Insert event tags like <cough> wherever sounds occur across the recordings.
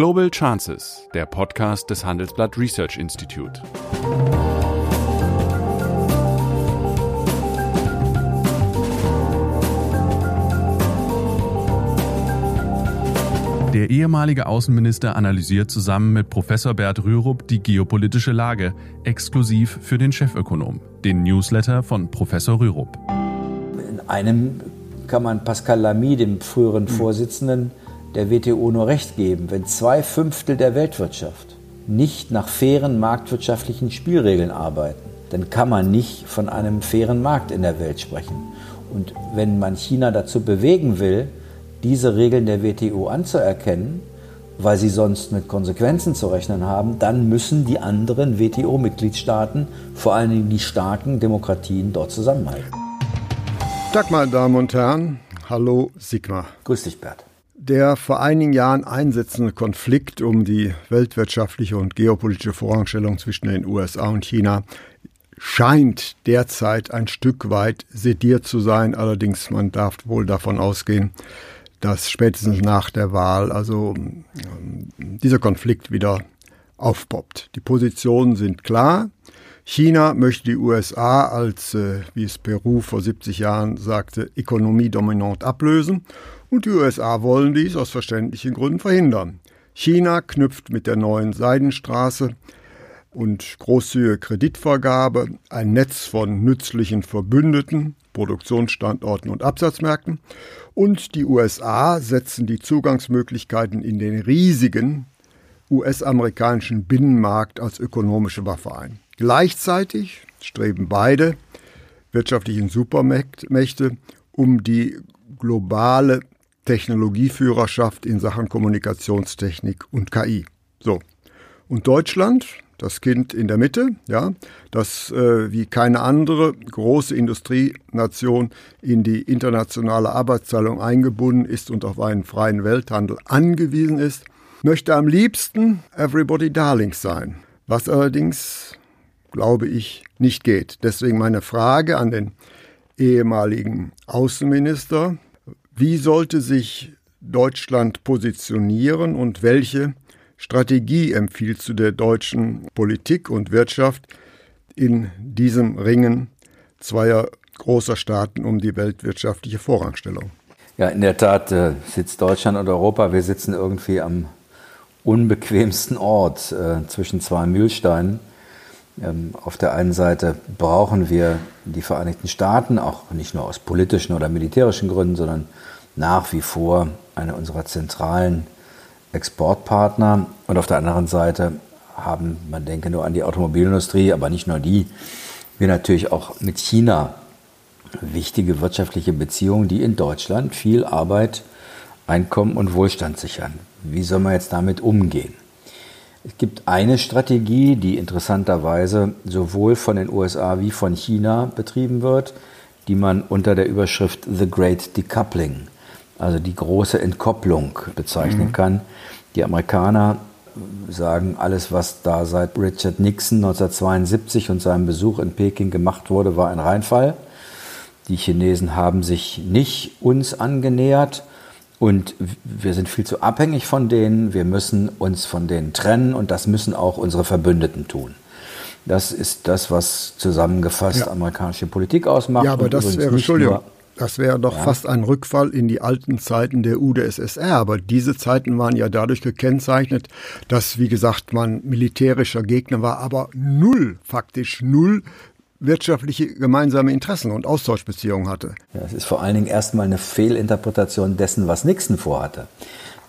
Global Chances, der Podcast des Handelsblatt Research Institute. Der ehemalige Außenminister analysiert zusammen mit Professor Bert Rürup die geopolitische Lage, exklusiv für den Chefökonom, den Newsletter von Professor Rürup. In einem kann man Pascal Lamy, dem früheren Vorsitzenden der WTO, nur recht geben. Wenn zwei Fünftel der Weltwirtschaft nicht nach fairen marktwirtschaftlichen Spielregeln arbeiten, dann kann man nicht von einem fairen Markt in der Welt sprechen. Und wenn man China dazu bewegen will, diese Regeln der WTO anzuerkennen, weil sie sonst mit Konsequenzen zu rechnen haben, dann müssen die anderen WTO-Mitgliedstaaten, vor allen Dingen die starken Demokratien, dort zusammenhalten. Tag, meine Damen und Herren. Hallo, Sigmar. Grüß dich, Bert. Der vor einigen Jahren einsetzende Konflikt um die weltwirtschaftliche und geopolitische Vorrangstellung zwischen den USA und China scheint derzeit ein Stück weit sediert zu sein. Allerdings, man darf wohl davon ausgehen, dass spätestens nach der Wahl also ähm, dieser Konflikt wieder aufpoppt. Die Positionen sind klar. China möchte die USA als, äh, wie es Peru vor 70 Jahren sagte, Ökonomie dominant ablösen und die USA wollen dies aus verständlichen Gründen verhindern. China knüpft mit der neuen Seidenstraße und großzügige Kreditvergabe ein Netz von nützlichen Verbündeten, Produktionsstandorten und Absatzmärkten und die USA setzen die Zugangsmöglichkeiten in den riesigen US-amerikanischen Binnenmarkt als ökonomische Waffe ein. Gleichzeitig streben beide wirtschaftlichen Supermächte um die globale Technologieführerschaft in Sachen Kommunikationstechnik und KI. So. Und Deutschland das Kind in der Mitte, ja, das äh, wie keine andere große Industrienation in die internationale Arbeitsteilung eingebunden ist und auf einen freien Welthandel angewiesen ist, möchte am liebsten Everybody Darlings sein, was allerdings, glaube ich, nicht geht. Deswegen meine Frage an den ehemaligen Außenminister, wie sollte sich Deutschland positionieren und welche Strategie empfiehlst du der deutschen Politik und Wirtschaft in diesem Ringen zweier großer Staaten um die weltwirtschaftliche Vorrangstellung? Ja, in der Tat äh, sitzt Deutschland und Europa, wir sitzen irgendwie am unbequemsten Ort äh, zwischen zwei Mühlsteinen. Ähm, auf der einen Seite brauchen wir die Vereinigten Staaten, auch nicht nur aus politischen oder militärischen Gründen, sondern nach wie vor eine unserer zentralen Exportpartner und auf der anderen Seite haben, man denke nur an die Automobilindustrie, aber nicht nur die, wir natürlich auch mit China wichtige wirtschaftliche Beziehungen, die in Deutschland viel Arbeit, Einkommen und Wohlstand sichern. Wie soll man jetzt damit umgehen? Es gibt eine Strategie, die interessanterweise sowohl von den USA wie von China betrieben wird, die man unter der Überschrift The Great Decoupling also die große Entkopplung bezeichnen mhm. kann. Die Amerikaner sagen, alles, was da seit Richard Nixon 1972 und seinem Besuch in Peking gemacht wurde, war ein Reinfall. Die Chinesen haben sich nicht uns angenähert und wir sind viel zu abhängig von denen. Wir müssen uns von denen trennen und das müssen auch unsere Verbündeten tun. Das ist das, was zusammengefasst ja. amerikanische Politik ausmacht. Ja, aber das wäre, Entschuldigung, das wäre doch ja. fast ein Rückfall in die alten Zeiten der UdSSR. Aber diese Zeiten waren ja dadurch gekennzeichnet, dass, wie gesagt, man militärischer Gegner war, aber null, faktisch null wirtschaftliche gemeinsame Interessen und Austauschbeziehungen hatte. Ja, es ist vor allen Dingen erstmal eine Fehlinterpretation dessen, was Nixon vorhatte.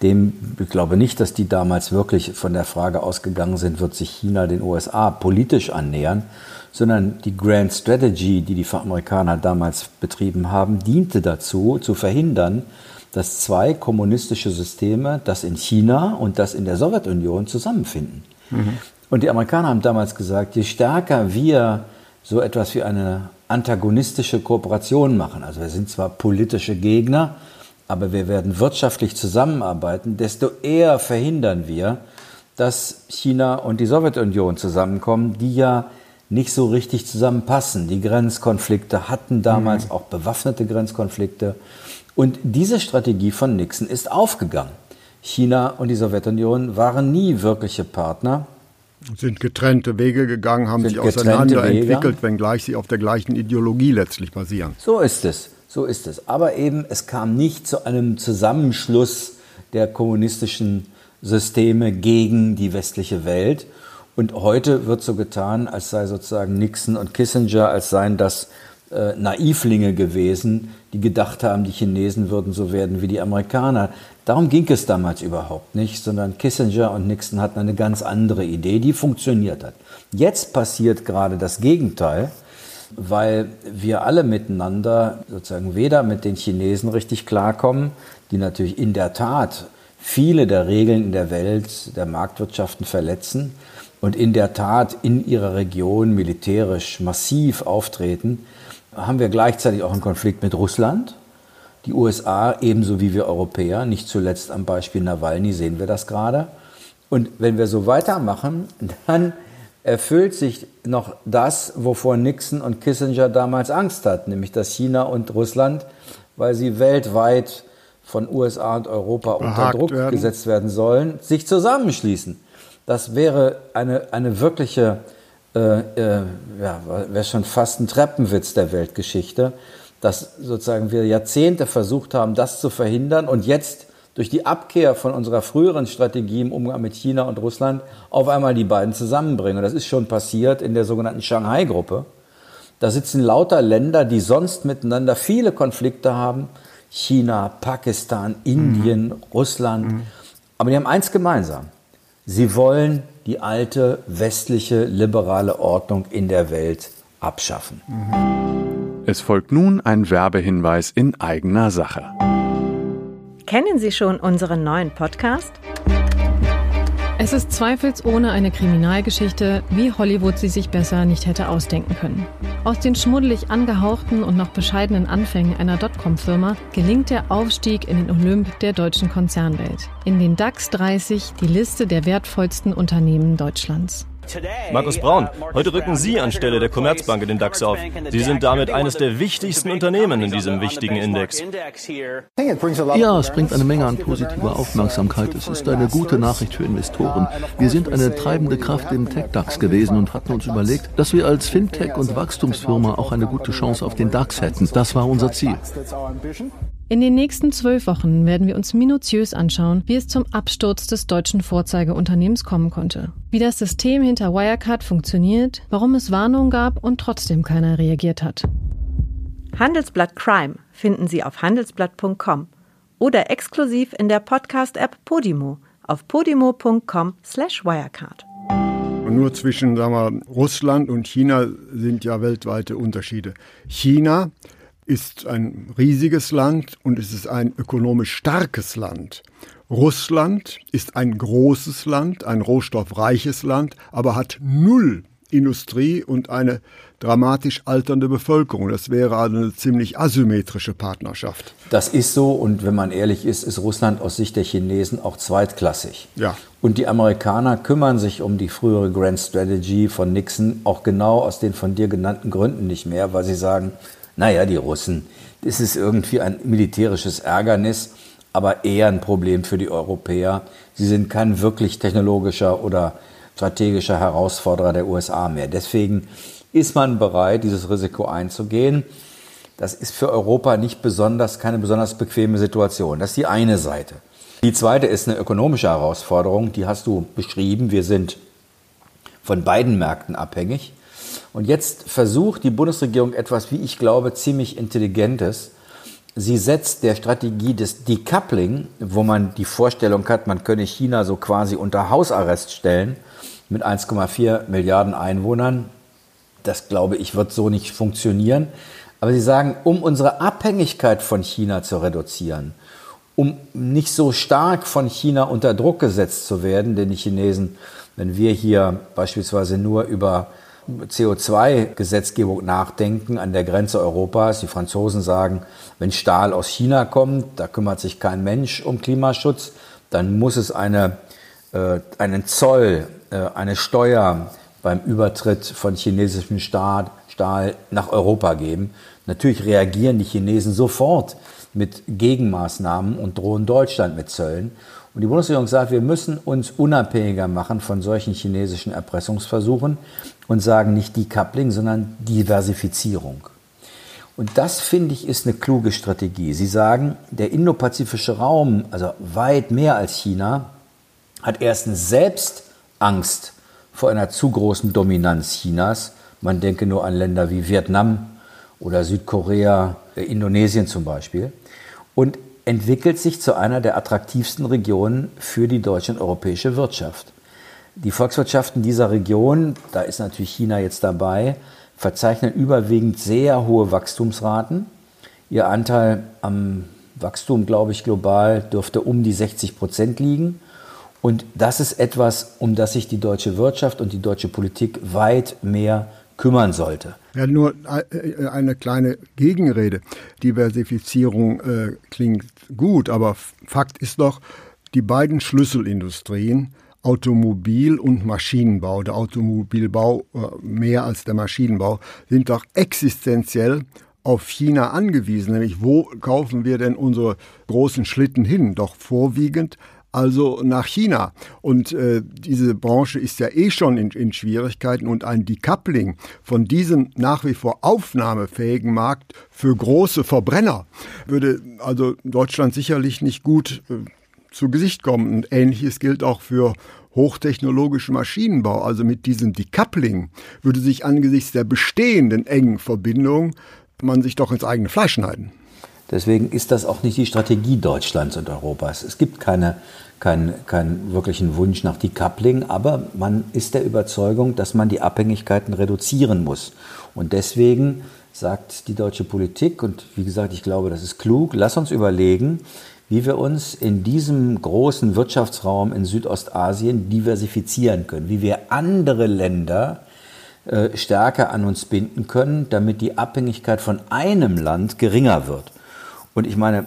Dem, ich glaube nicht, dass die damals wirklich von der Frage ausgegangen sind, wird sich China den USA politisch annähern, sondern die Grand Strategy, die die Amerikaner damals betrieben haben, diente dazu, zu verhindern, dass zwei kommunistische Systeme, das in China und das in der Sowjetunion, zusammenfinden. Mhm. Und die Amerikaner haben damals gesagt, je stärker wir so etwas wie eine antagonistische Kooperation machen, also wir sind zwar politische Gegner, aber wir werden wirtschaftlich zusammenarbeiten, desto eher verhindern wir, dass China und die Sowjetunion zusammenkommen, die ja nicht so richtig zusammenpassen. Die Grenzkonflikte hatten damals mhm. auch bewaffnete Grenzkonflikte. Und diese Strategie von Nixon ist aufgegangen. China und die Sowjetunion waren nie wirkliche Partner. Sind getrennte Wege gegangen, haben sich auseinanderentwickelt, wenngleich sie auf der gleichen Ideologie letztlich basieren. So ist es, so ist es. Aber eben, es kam nicht zu einem Zusammenschluss der kommunistischen Systeme gegen die westliche Welt. Und heute wird so getan, als sei sozusagen Nixon und Kissinger, als seien das äh, Naivlinge gewesen, die gedacht haben, die Chinesen würden so werden wie die Amerikaner. Darum ging es damals überhaupt nicht, sondern Kissinger und Nixon hatten eine ganz andere Idee, die funktioniert hat. Jetzt passiert gerade das Gegenteil, weil wir alle miteinander sozusagen weder mit den Chinesen richtig klarkommen, die natürlich in der Tat viele der Regeln in der Welt der Marktwirtschaften verletzen und in der Tat in ihrer Region militärisch massiv auftreten, haben wir gleichzeitig auch einen Konflikt mit Russland. Die USA ebenso wie wir Europäer, nicht zuletzt am Beispiel Nawalny sehen wir das gerade. Und wenn wir so weitermachen, <laughs> dann erfüllt sich noch das, wovor Nixon und Kissinger damals Angst hatten, nämlich dass China und Russland, weil sie weltweit von USA und Europa unter Druck werden. gesetzt werden sollen, sich zusammenschließen. Das wäre eine, eine wirkliche äh, äh, ja, wäre schon fast ein Treppenwitz der Weltgeschichte, dass sozusagen wir Jahrzehnte versucht haben, das zu verhindern und jetzt durch die Abkehr von unserer früheren Strategie im Umgang mit China und Russland auf einmal die beiden zusammenbringen. Und das ist schon passiert in der sogenannten Shanghai-Gruppe. Da sitzen lauter Länder, die sonst miteinander viele Konflikte haben. China, Pakistan, Indien, mhm. Russland. Mhm. Aber die haben eins gemeinsam. Sie wollen die alte westliche liberale Ordnung in der Welt abschaffen. Es folgt nun ein Werbehinweis in eigener Sache. Kennen Sie schon unseren neuen Podcast? Es ist zweifelsohne eine Kriminalgeschichte, wie Hollywood sie sich besser nicht hätte ausdenken können. Aus den schmuddelig angehauchten und noch bescheidenen Anfängen einer Dotcom-Firma gelingt der Aufstieg in den Olymp der deutschen Konzernwelt. In den DAX 30 die Liste der wertvollsten Unternehmen Deutschlands. Markus Braun, heute rücken Sie anstelle der Commerzbank in den DAX auf. Sie sind damit eines der wichtigsten Unternehmen in diesem wichtigen Index. Ja, es bringt eine Menge an positiver Aufmerksamkeit. Es ist eine gute Nachricht für Investoren. Wir sind eine treibende Kraft im Tech-DAX gewesen und hatten uns überlegt, dass wir als Fintech- und Wachstumsfirma auch eine gute Chance auf den DAX hätten. Das war unser Ziel. In den nächsten zwölf Wochen werden wir uns minutiös anschauen, wie es zum Absturz des deutschen Vorzeigeunternehmens kommen konnte, wie das System hinter Wirecard funktioniert, warum es Warnungen gab und trotzdem keiner reagiert hat. Handelsblatt Crime finden Sie auf handelsblatt.com oder exklusiv in der Podcast-App Podimo auf podimo.com/wirecard. Nur zwischen sagen wir, Russland und China sind ja weltweite Unterschiede. China ist ein riesiges Land und es ist ein ökonomisch starkes Land. Russland ist ein großes Land, ein rohstoffreiches Land, aber hat null Industrie und eine dramatisch alternde Bevölkerung. Das wäre eine ziemlich asymmetrische Partnerschaft. Das ist so und wenn man ehrlich ist, ist Russland aus Sicht der Chinesen auch zweitklassig. Ja. Und die Amerikaner kümmern sich um die frühere Grand Strategy von Nixon auch genau aus den von dir genannten Gründen nicht mehr, weil sie sagen, naja, die Russen, das ist irgendwie ein militärisches Ärgernis, aber eher ein Problem für die Europäer. Sie sind kein wirklich technologischer oder strategischer Herausforderer der USA mehr. Deswegen ist man bereit, dieses Risiko einzugehen. Das ist für Europa nicht besonders, keine besonders bequeme Situation. Das ist die eine Seite. Die zweite ist eine ökonomische Herausforderung, die hast du beschrieben. Wir sind von beiden Märkten abhängig. Und jetzt versucht die Bundesregierung etwas, wie ich glaube, ziemlich Intelligentes. Sie setzt der Strategie des Decoupling, wo man die Vorstellung hat, man könne China so quasi unter Hausarrest stellen mit 1,4 Milliarden Einwohnern. Das glaube ich wird so nicht funktionieren. Aber sie sagen, um unsere Abhängigkeit von China zu reduzieren, um nicht so stark von China unter Druck gesetzt zu werden, denn die Chinesen, wenn wir hier beispielsweise nur über CO2-Gesetzgebung nachdenken an der Grenze Europas. Die Franzosen sagen, wenn Stahl aus China kommt, da kümmert sich kein Mensch um Klimaschutz, dann muss es eine, äh, einen Zoll, äh, eine Steuer beim Übertritt von chinesischem Stahl, Stahl nach Europa geben. Natürlich reagieren die Chinesen sofort mit Gegenmaßnahmen und drohen Deutschland mit Zöllen. Und die Bundesregierung sagt, wir müssen uns unabhängiger machen von solchen chinesischen Erpressungsversuchen und sagen nicht Decoupling, sondern Diversifizierung. Und das, finde ich, ist eine kluge Strategie. Sie sagen, der indopazifische Raum, also weit mehr als China, hat erstens selbst Angst vor einer zu großen Dominanz Chinas. Man denke nur an Länder wie Vietnam oder Südkorea, äh, Indonesien zum Beispiel. Und entwickelt sich zu einer der attraktivsten Regionen für die deutsche und europäische Wirtschaft. Die Volkswirtschaften dieser Region, da ist natürlich China jetzt dabei, verzeichnen überwiegend sehr hohe Wachstumsraten. Ihr Anteil am Wachstum, glaube ich, global dürfte um die 60 Prozent ligen. Und das ist etwas, um das sich die deutsche Wirtschaft und die deutsche Politik weit mehr kümmern sollte. Ja, nur äh, eine kleine Gegenrede. Diversifizierung äh, klingt gut, aber Fakt ist doch, die beiden Schlüsselindustrien, Automobil und Maschinenbau, der Automobilbau äh, mehr als der Maschinenbau, sind doch existenziell auf China angewiesen. Nämlich, wo kaufen wir denn unsere großen Schlitten hin? Doch vorwiegend also nach China. Und äh, diese Branche ist ja eh schon in, in Schwierigkeiten und ein Decoupling von diesem nach wie vor aufnahmefähigen Markt für große Verbrenner würde also Deutschland sicherlich nicht gut äh, zu Gesicht kommen. Und ähnliches gilt auch für hochtechnologischen Maschinenbau. Also mit diesem Decoupling würde sich angesichts der bestehenden engen Verbindung man sich doch ins eigene Fleisch schneiden. Deswegen ist das auch nicht die Strategie Deutschlands und Europas. Es gibt keine, keinen kein wirklichen Wunsch nach Decoupling, aber man ist der Überzeugung, dass man die Abhängigkeiten reduzieren muss. Und deswegen sagt die deutsche Politik, und wie gesagt, ich glaube, das ist klug, lass uns überlegen, wie wir uns in diesem großen Wirtschaftsraum in Südostasien diversifizieren können, wie wir andere Länder äh, stärker an uns binden können, damit die Abhängigkeit von einem Land geringer wird. Und ich meine,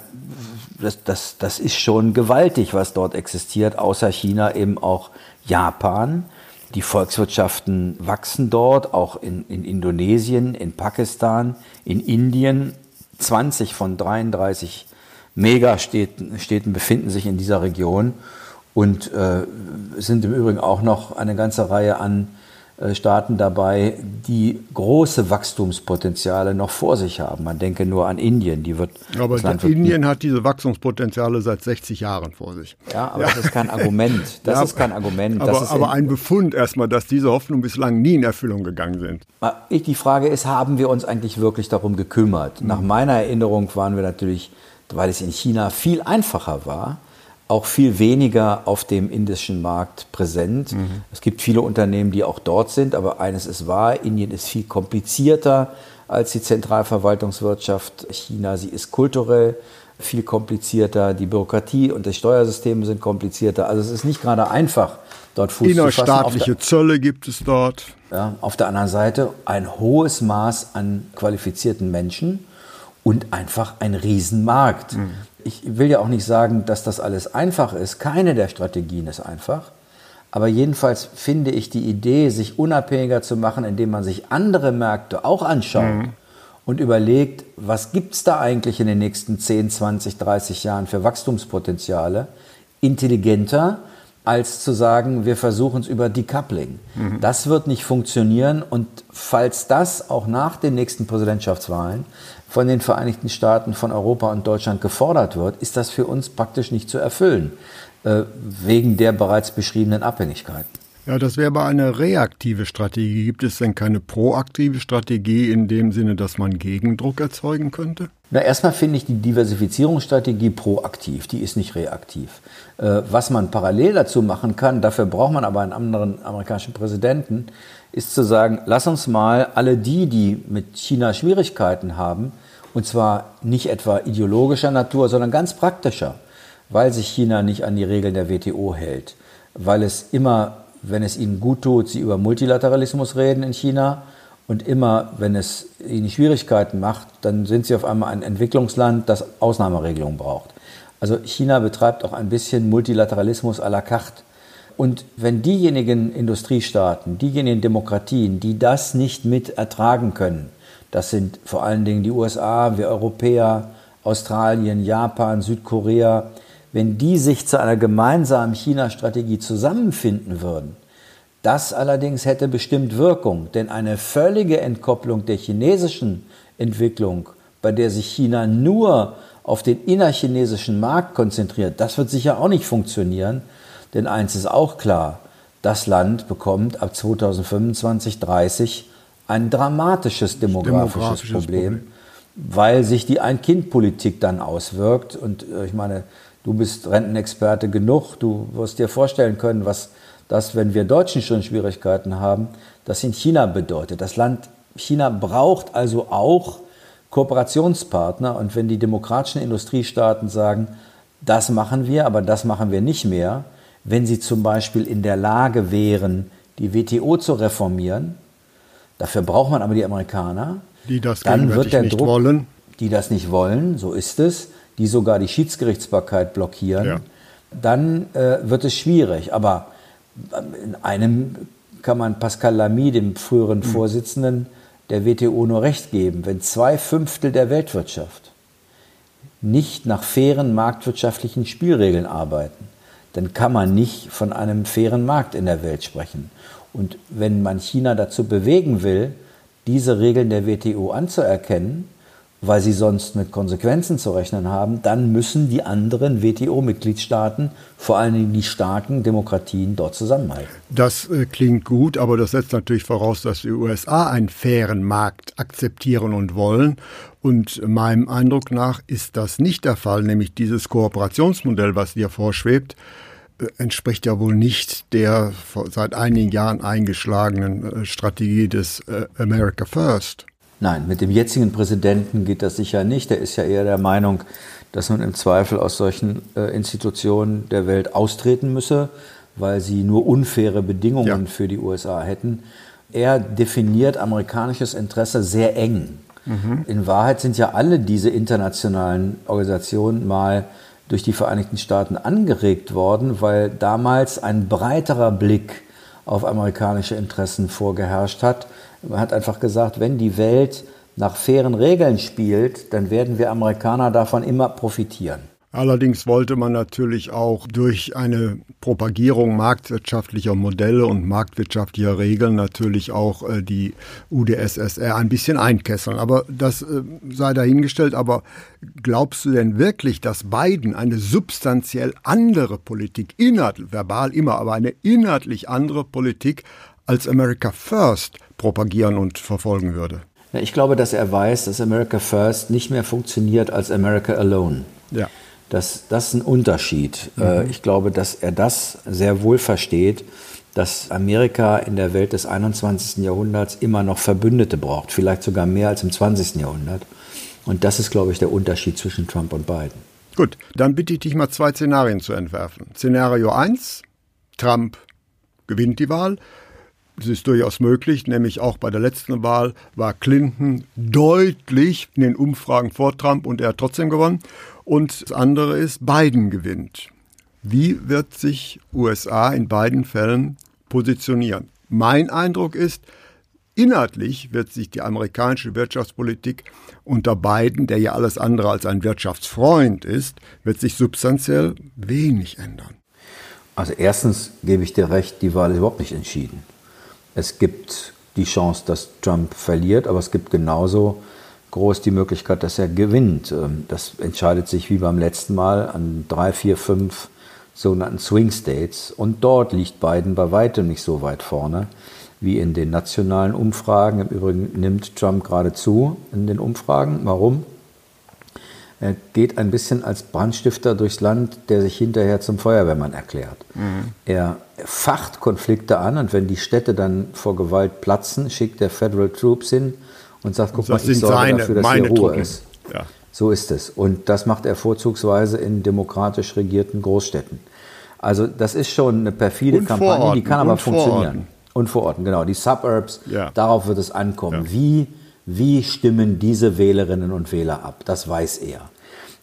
das, das, das ist schon gewaltig, was dort existiert, außer China eben auch Japan. Die Volkswirtschaften wachsen dort, auch in, in Indonesien, in Pakistan, in Indien. 20 von 33 Megastädten Städten befinden sich in dieser Region und äh, sind im Übrigen auch noch eine ganze Reihe an Staaten dabei, die große Wachstumspotenziale noch vor sich haben. Man denke nur an Indien, die wird. Aber Indien hat diese Wachstumspotenziale seit 60 Jahren vor sich. Ja, aber ja. das ist kein Argument. Das ja, ist kein Argument. Aber, aber ein Befund erstmal, dass diese Hoffnungen bislang nie in Erfüllung gegangen sind. Ich, die Frage ist, haben wir uns eigentlich wirklich darum gekümmert? Mhm. Nach meiner Erinnerung waren wir natürlich, weil es in China viel einfacher war, auch viel weniger auf dem indischen Markt präsent. Mhm. Es gibt viele Unternehmen, die auch dort sind, aber eines ist wahr, Indien ist viel komplizierter als die Zentralverwaltungswirtschaft China. Sie ist kulturell viel komplizierter, die Bürokratie und das Steuersystem sind komplizierter. Also es ist nicht gerade einfach, dort Fuß Innerstaatliche Zölle gibt es dort. Ja, auf der anderen Seite ein hohes Maß an qualifizierten Menschen und einfach ein Riesenmarkt. Mhm ich will ja auch nicht sagen, dass das alles einfach ist. Keine der Strategien ist einfach. Aber jedenfalls finde ich die Idee, sich unabhängiger zu machen, indem man sich andere Märkte auch anschaut mhm. und überlegt, was gibt es da eigentlich in den nächsten 10, 20, 30 Jahren für Wachstumspotenziale, intelligenter, als zu sagen, wir versuchen es über Decoupling. Mhm. Das wird nicht funktionieren und falls das auch nach den nächsten Präsidentschaftswahlen von den Vereinigten Staaten, von Europa und Deutschland gefordert wird, ist das für uns praktisch nicht zu erfüllen, äh, wegen der bereits beschriebenen Abhängigkeiten. Ja, das wäre aber eine reaktive Strategie. Gibt es denn keine proaktive Strategie in dem Sinne, dass man Gegendruck erzeugen könnte? Na, erstmal finde ich die Diversifizierungsstrategie proaktiv, die ist nicht reaktiv. Äh, was man parallel dazu machen kann, dafür braucht man aber einen anderen amerikanischen Präsidenten, ist zu sagen, lass uns mal alle die, die mit China Schwierigkeiten haben, und zwar nicht etwa ideologischer Natur, sondern ganz praktischer, weil sich China nicht an die Regeln der WTO hält, weil es immer, wenn es ihnen gut tut, sie über Multilateralismus reden in China und immer, wenn es ihnen Schwierigkeiten macht, dann sind sie auf einmal ein Entwicklungsland, das Ausnahmeregelungen braucht. Also China betreibt auch ein bisschen Multilateralismus à la carte. Und wenn diejenigen Industriestaaten, diejenigen Demokratien, die das nicht mit ertragen können, das sind vor allen Dingen die USA, wir Europäer, Australien, Japan, Südkorea. Wenn die sich zu einer gemeinsamen China-Strategie zusammenfinden würden, das allerdings hätte bestimmt Wirkung, denn eine völlige Entkopplung der chinesischen Entwicklung, bei der sich China nur auf den innerchinesischen Markt konzentriert, das wird sicher auch nicht funktionieren, denn eins ist auch klar, das Land bekommt ab 2025, 30 ein dramatisches demografisches, demografisches Problem, Problem, weil sich die Ein-Kind-Politik dann auswirkt. Und äh, ich meine, du bist Rentenexperte genug, du wirst dir vorstellen können, was das, wenn wir Deutschen schon Schwierigkeiten haben, das in China bedeutet. Das Land China braucht also auch Kooperationspartner. Und wenn die demokratischen Industriestaaten sagen, das machen wir, aber das machen wir nicht mehr, wenn sie zum Beispiel in der Lage wären, die WTO zu reformieren, dafür braucht man aber die Amerikaner, die das dann wird der nicht Druck, wollen. die das nicht wollen, so ist es, die sogar die Schiedsgerichtsbarkeit blockieren, ja. dann äh, wird es schwierig. Aber in einem kann man Pascal Lamy, dem früheren hm. Vorsitzenden der WTO, nur recht geben. Wenn zwei Fünftel der Weltwirtschaft nicht nach fairen marktwirtschaftlichen Spielregeln arbeiten, dann kann man nicht von einem fairen Markt in der Welt sprechen. Und wenn man China dazu bewegen will, diese Regeln der WTO anzuerkennen, weil sie sonst mit Konsequenzen zu rechnen haben, dann müssen die anderen WTO-Mitgliedstaaten, vor allen Dingen die starken Demokratien, dort zusammenhalten. Das äh, klingt gut, aber das setzt natürlich voraus, dass die USA einen fairen Markt akzeptieren und wollen. Und meinem Eindruck nach ist das nicht der Fall, nämlich dieses Kooperationsmodell, was dir vorschwebt, äh, entspricht ja wohl nicht der seit einigen Jahren eingeschlagenen äh, Strategie des äh, America First. Nein, mit dem jetzigen Präsidenten geht das sicher nicht. Er ist ja eher der Meinung, dass man im Zweifel aus solchen Institutionen der Welt austreten müsse, weil sie nur unfaire Bedingungen ja. für die USA hätten. Er definiert amerikanisches Interesse sehr eng. Mhm. In Wahrheit sind ja alle diese internationalen Organisationen mal durch die Vereinigten Staaten angeregt worden, weil damals ein breiterer Blick auf amerikanische Interessen vorgeherrscht hat. Man hat einfach gesagt, wenn die Welt nach fairen Regeln spielt, dann werden wir Amerikaner davon immer profitieren. Allerdings wollte man natürlich auch durch eine Propagierung marktwirtschaftlicher Modelle und marktwirtschaftlicher Regeln natürlich auch äh, die UdSSR ein bisschen einkesseln. Aber das äh, sei dahingestellt. Aber glaubst du denn wirklich, dass Biden eine substanziell andere Politik, inhalt, verbal immer, aber eine inhaltlich andere Politik als America First propagieren und verfolgen würde? Ich glaube, dass er weiß, dass America First nicht mehr funktioniert als America Alone. Ja. Das, das ist ein Unterschied. Äh, mhm. Ich glaube, dass er das sehr wohl versteht, dass Amerika in der Welt des 21. Jahrhunderts immer noch Verbündete braucht, vielleicht sogar mehr als im 20. Jahrhundert. Und das ist, glaube ich, der Unterschied zwischen Trump und Biden. Gut, dann bitte ich dich mal zwei Szenarien zu entwerfen. Szenario 1, Trump gewinnt die Wahl. Das ist durchaus möglich, nämlich auch bei der letzten Wahl war Clinton deutlich in den Umfragen vor Trump und er hat trotzdem gewonnen. Und das andere ist, Biden gewinnt. Wie wird sich USA in beiden Fällen positionieren? Mein Eindruck ist, inhaltlich wird sich die amerikanische Wirtschaftspolitik unter Biden, der ja alles andere als ein Wirtschaftsfreund ist, wird sich substanziell wenig ändern. Also erstens gebe ich dir recht, die Wahl ist überhaupt nicht entschieden. Es gibt die Chance, dass Trump verliert, aber es gibt genauso groß die Möglichkeit, dass er gewinnt. Ähm, das entscheidet sich wie beim letzten Mal an drei, vier, fünf sogenannten Swing States. Und dort liegt Biden bei weitem nicht so weit vorne wie in den nationalen Umfragen. Im Übrigen nimmt Trump gerade zu in den Umfragen. Warum? Er geht ein bisschen als Brandstifter durchs Land, der sich hinterher zum Feuerwehrmann erklärt. Mhm. Er facht Konflikte an und wenn die Städte dann vor Gewalt platzen, schickt er Federal Troops hin und sagt, guck mal, ich sorge seine, dafür, dass hier Ruhe Truppen. ist. Ja. So ist es. Und das macht er vorzugsweise in demokratisch regierten Großstädten. Also das ist schon eine perfide und Kampagne, die kann aber funktionieren. Und vor Ort, genau. Die Suburbs, ja. darauf wird es ankommen. Ja. Wie, wie stimmen diese Wählerinnen und Wähler ab? Das weiß er.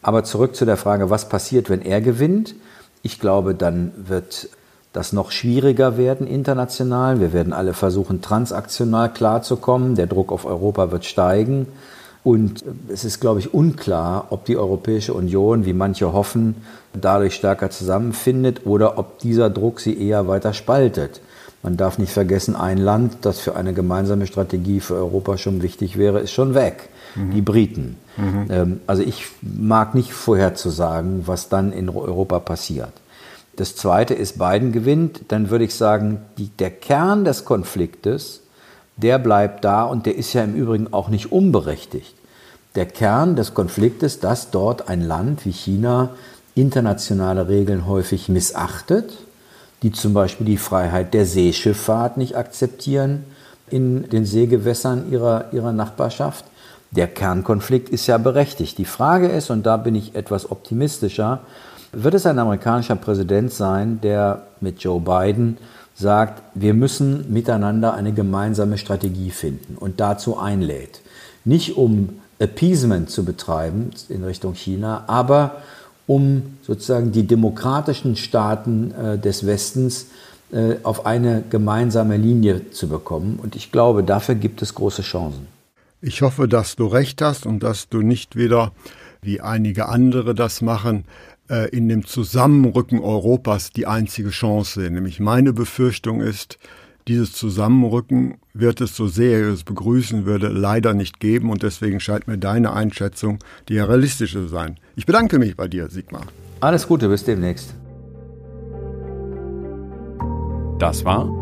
Aber zurück zu der Frage, was passiert, wenn er gewinnt? Ich glaube, dann wird das noch schwieriger werden international. Wir werden alle versuchen, transaktional klarzukommen. Der Druck auf Europa wird steigen. Und es ist, glaube ich, unklar, ob die Europäische Union, wie manche hoffen, dadurch stärker zusammenfindet oder ob dieser Druck sie eher weiter spaltet. Man darf nicht vergessen, ein Land, das für eine gemeinsame Strategie für Europa schon wichtig wäre, ist schon weg. Mhm. Die Briten. Mhm. Also ich mag nicht vorherzusagen, was dann in Europa passiert. Das Zweite ist, Biden gewinnt, dann würde ich sagen, die, der Kern des Konfliktes, der bleibt da und der ist ja im Übrigen auch nicht unberechtigt. Der Kern des Konfliktes, dass dort ein Land wie China internationale Regeln häufig missachtet, die zum Beispiel die Freiheit der Seeschifffahrt nicht akzeptieren in den Seegewässern ihrer, ihrer Nachbarschaft. Der Kernkonflikt ist ja berechtigt. Die Frage ist, und da bin ich etwas optimistischer, wird es ein amerikanischer Präsident sein, der mit Joe Biden sagt, wir müssen miteinander eine gemeinsame Strategie finden und dazu einlädt. Nicht um Appeasement zu betreiben in Richtung China, aber um sozusagen die demokratischen Staaten äh, des Westens äh, auf eine gemeinsame Linie zu bekommen. Und ich glaube, dafür gibt es große Chancen. Ich hoffe, dass du recht hast und dass du nicht wieder, wie einige andere das machen, äh, in dem Zusammenrücken Europas die einzige Chance sehen. Nämlich meine Befürchtung ist, dieses Zusammenrücken wird es, so sehr ich es begrüßen würde, leider nicht geben und deswegen scheint mir deine Einschätzung die realistische zu sein. Ich bedanke mich bei dir, Sigmar. Alles Gute, bis demnächst. Das war